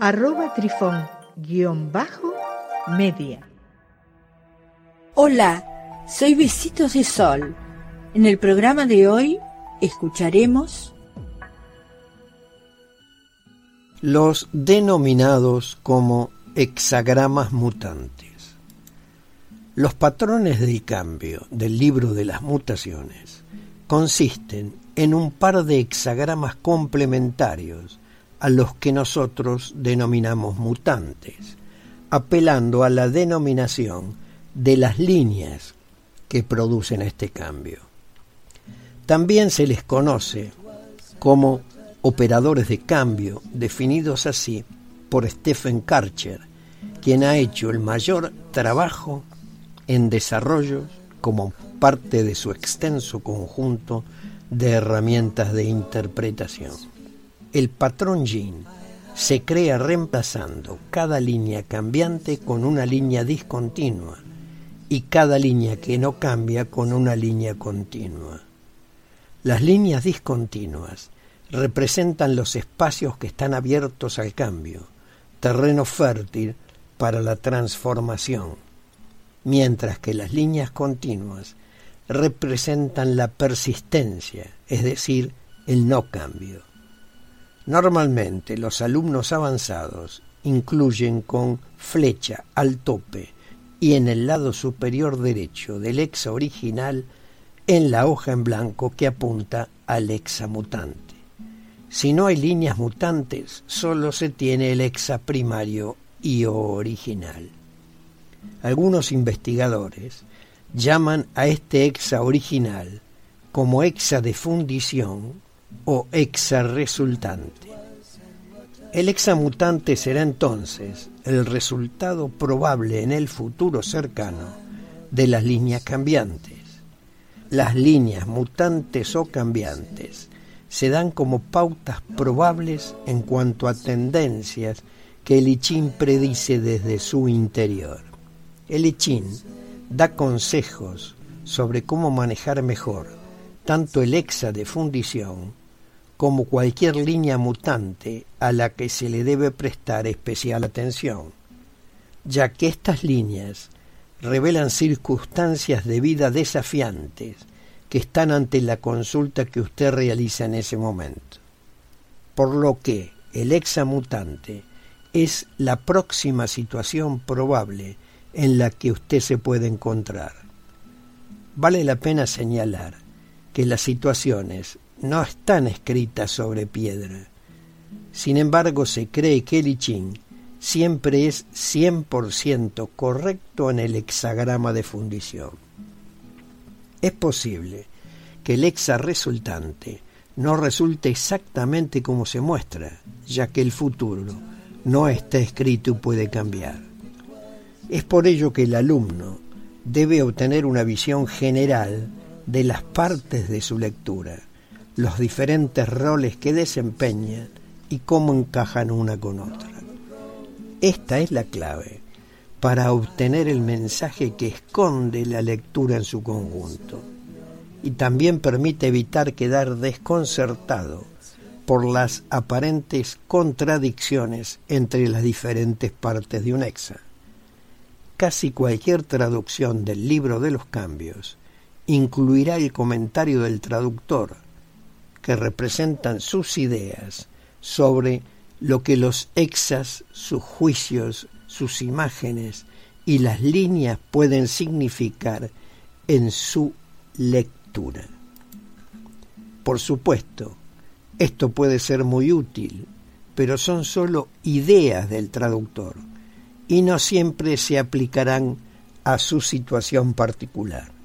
arroba trifón guion bajo media. Hola, soy Besitos de Sol. En el programa de hoy escucharemos los denominados como hexagramas mutantes. Los patrones del cambio del libro de las mutaciones consisten en un par de hexagramas complementarios a los que nosotros denominamos mutantes, apelando a la denominación de las líneas que producen este cambio. También se les conoce como operadores de cambio, definidos así por Stephen Karcher, quien ha hecho el mayor trabajo en desarrollo como parte de su extenso conjunto de herramientas de interpretación. El patrón Jean se crea reemplazando cada línea cambiante con una línea discontinua y cada línea que no cambia con una línea continua. Las líneas discontinuas representan los espacios que están abiertos al cambio, terreno fértil para la transformación, mientras que las líneas continuas representan la persistencia, es decir, el no cambio. Normalmente los alumnos avanzados incluyen con flecha al tope y en el lado superior derecho del hexa original en la hoja en blanco que apunta al hexa mutante. Si no hay líneas mutantes, solo se tiene el hexa primario y original. Algunos investigadores llaman a este hexa original como hexa de fundición o resultante. El examutante será entonces el resultado probable en el futuro cercano de las líneas cambiantes. Las líneas mutantes o cambiantes se dan como pautas probables en cuanto a tendencias que el I predice desde su interior. El I da consejos sobre cómo manejar mejor tanto el hexa de fundición como cualquier línea mutante a la que se le debe prestar especial atención, ya que estas líneas revelan circunstancias de vida desafiantes que están ante la consulta que usted realiza en ese momento. Por lo que el examutante es la próxima situación probable en la que usted se puede encontrar. Vale la pena señalar que las situaciones no están escritas sobre piedra. Sin embargo, se cree que el I Ching siempre es 100% correcto en el hexagrama de fundición. Es posible que el hexa resultante no resulte exactamente como se muestra, ya que el futuro no está escrito y puede cambiar. Es por ello que el alumno debe obtener una visión general de las partes de su lectura los diferentes roles que desempeñan y cómo encajan una con otra. Esta es la clave para obtener el mensaje que esconde la lectura en su conjunto y también permite evitar quedar desconcertado por las aparentes contradicciones entre las diferentes partes de un exa. Casi cualquier traducción del libro de los cambios incluirá el comentario del traductor que representan sus ideas sobre lo que los exas, sus juicios, sus imágenes y las líneas pueden significar en su lectura. Por supuesto, esto puede ser muy útil, pero son sólo ideas del traductor y no siempre se aplicarán a su situación particular.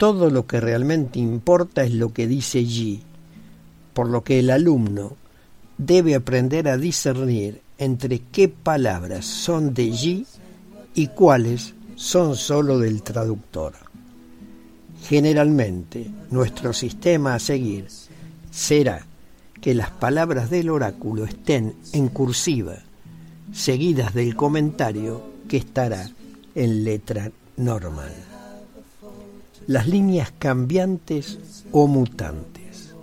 Todo lo que realmente importa es lo que dice Yi, por lo que el alumno debe aprender a discernir entre qué palabras son de Yi y cuáles son solo del traductor. Generalmente, nuestro sistema a seguir será que las palabras del oráculo estén en cursiva, seguidas del comentario que estará en letra normal. Las líneas cambiantes o mutantes.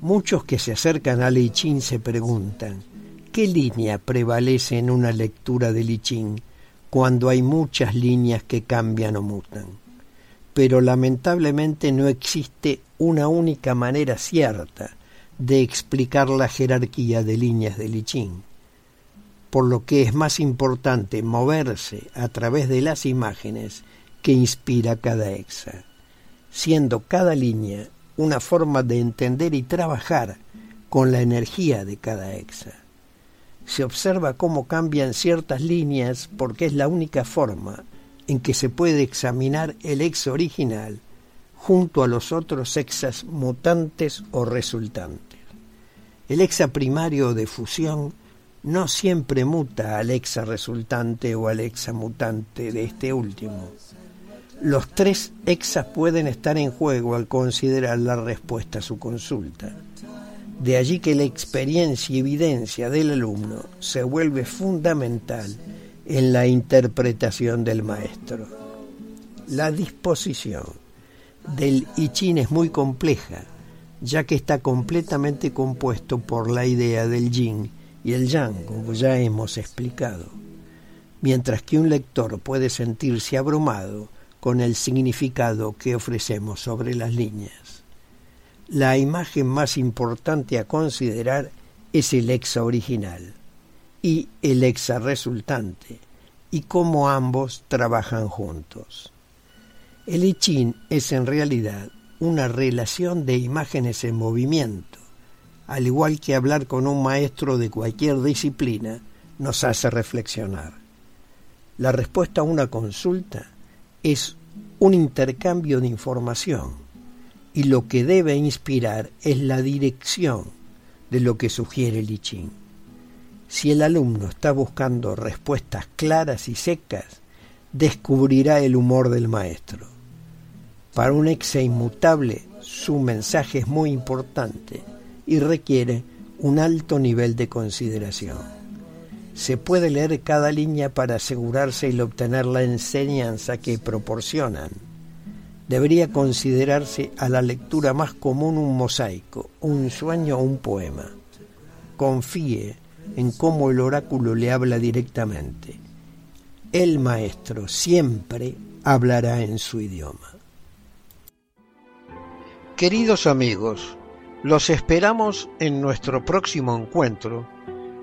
Muchos que se acercan a Lichín se preguntan, ¿qué línea prevalece en una lectura de Lichín cuando hay muchas líneas que cambian o mutan? Pero lamentablemente no existe una única manera cierta de explicar la jerarquía de líneas de Lichín, por lo que es más importante moverse a través de las imágenes que inspira cada exa, siendo cada línea una forma de entender y trabajar con la energía de cada exa. Se observa cómo cambian ciertas líneas porque es la única forma en que se puede examinar el exa original junto a los otros exas mutantes o resultantes. El hexa primario de fusión no siempre muta al hexa resultante o al hexa mutante de este último. Los tres hexas pueden estar en juego al considerar la respuesta a su consulta. De allí que la experiencia y evidencia del alumno se vuelve fundamental en la interpretación del maestro. La disposición del I Ching es muy compleja, ya que está completamente compuesto por la idea del yin y el yang, como ya hemos explicado, mientras que un lector puede sentirse abrumado con el significado que ofrecemos sobre las líneas. La imagen más importante a considerar es el exa original y el exa resultante, y cómo ambos trabajan juntos. El I Ching es en realidad una relación de imágenes en movimiento, al igual que hablar con un maestro de cualquier disciplina nos hace reflexionar. La respuesta a una consulta es un intercambio de información y lo que debe inspirar es la dirección de lo que sugiere el Ching. Si el alumno está buscando respuestas claras y secas, descubrirá el humor del maestro. Para un exe inmutable, su mensaje es muy importante y requiere un alto nivel de consideración. Se puede leer cada línea para asegurarse y obtener la enseñanza que proporcionan. Debería considerarse a la lectura más común un mosaico, un sueño o un poema. Confíe en cómo el oráculo le habla directamente. El maestro siempre hablará en su idioma. Queridos amigos, los esperamos en nuestro próximo encuentro